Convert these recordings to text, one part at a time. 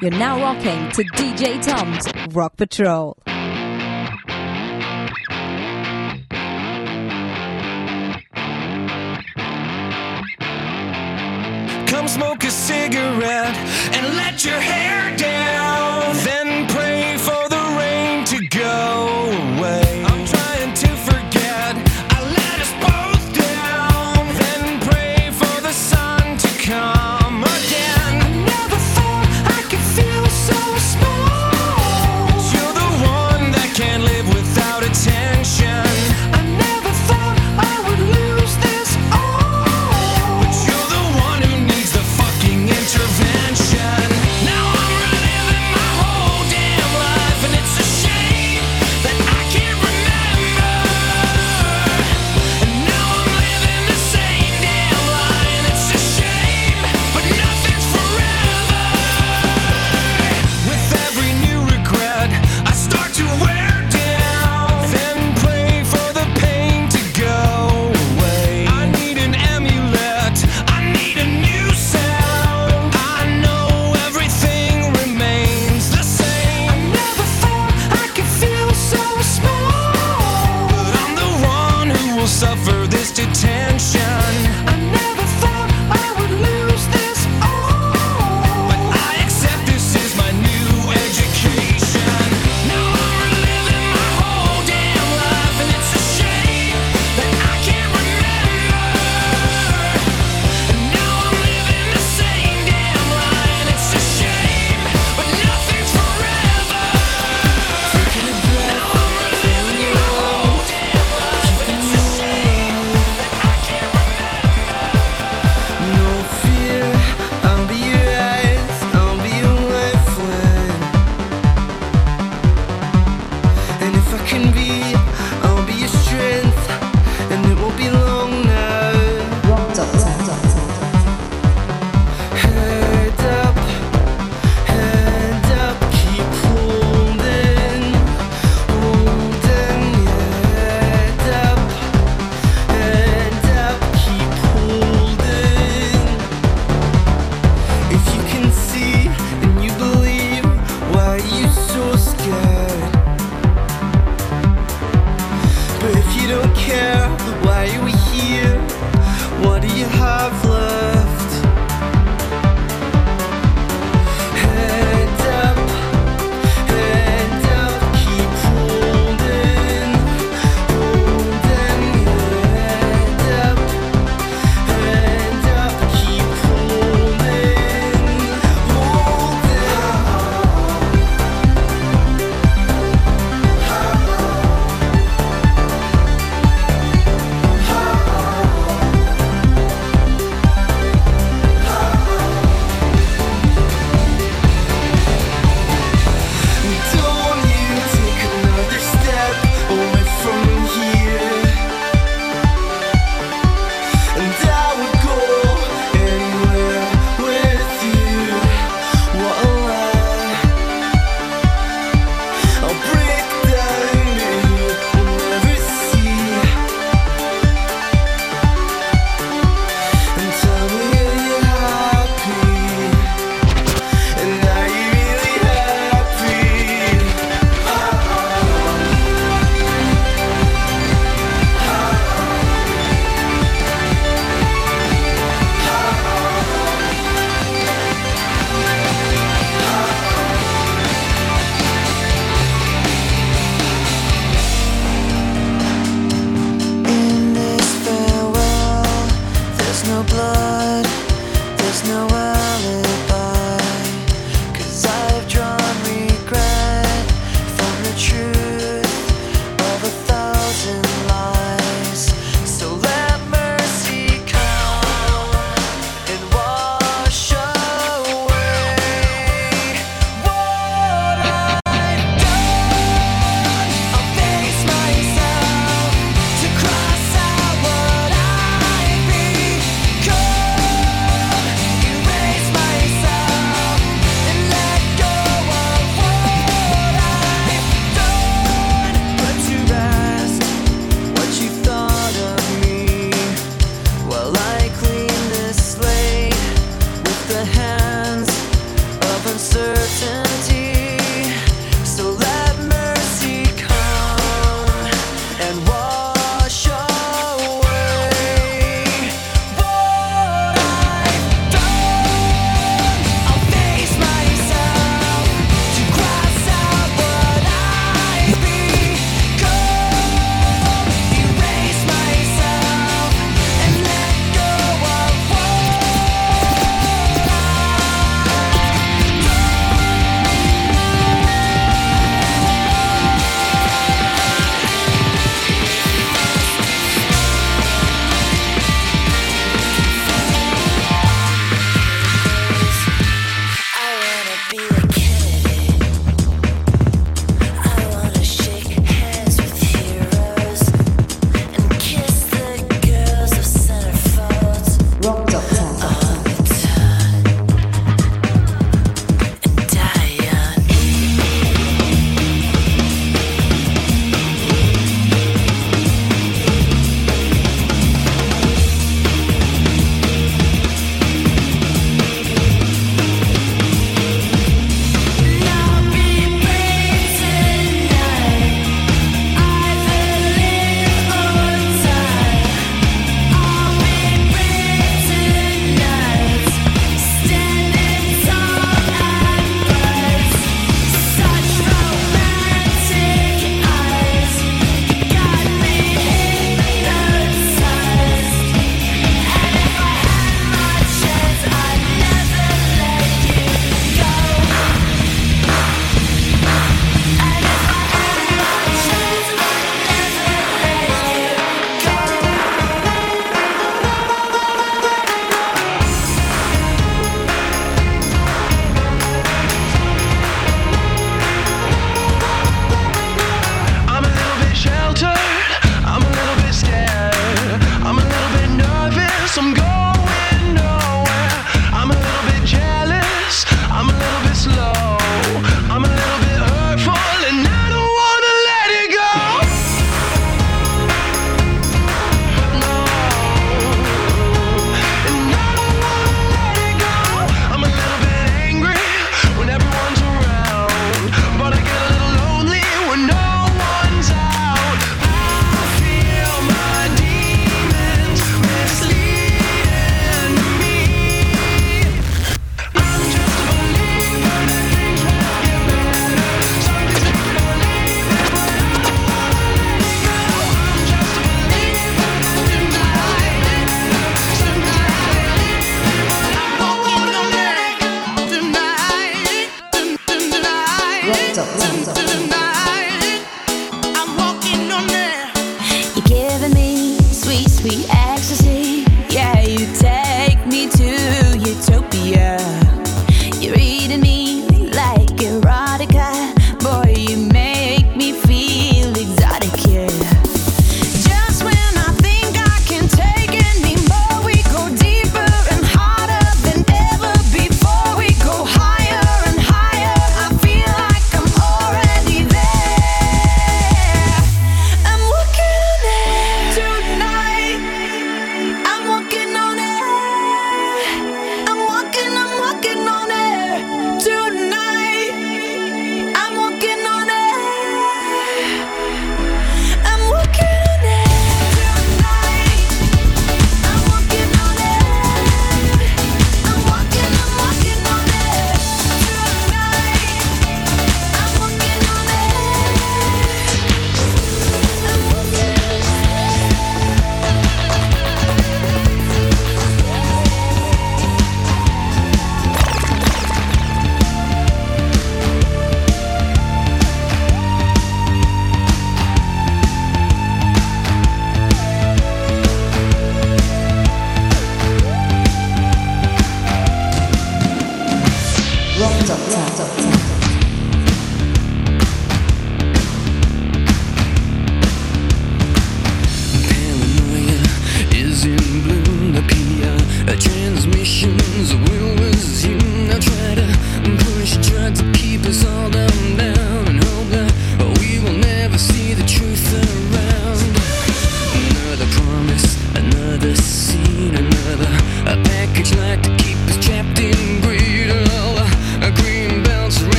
You're now rocking to DJ Tom's Rock Patrol. Come smoke a cigarette and let your hair down. Then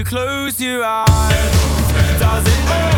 you close your eyes, does it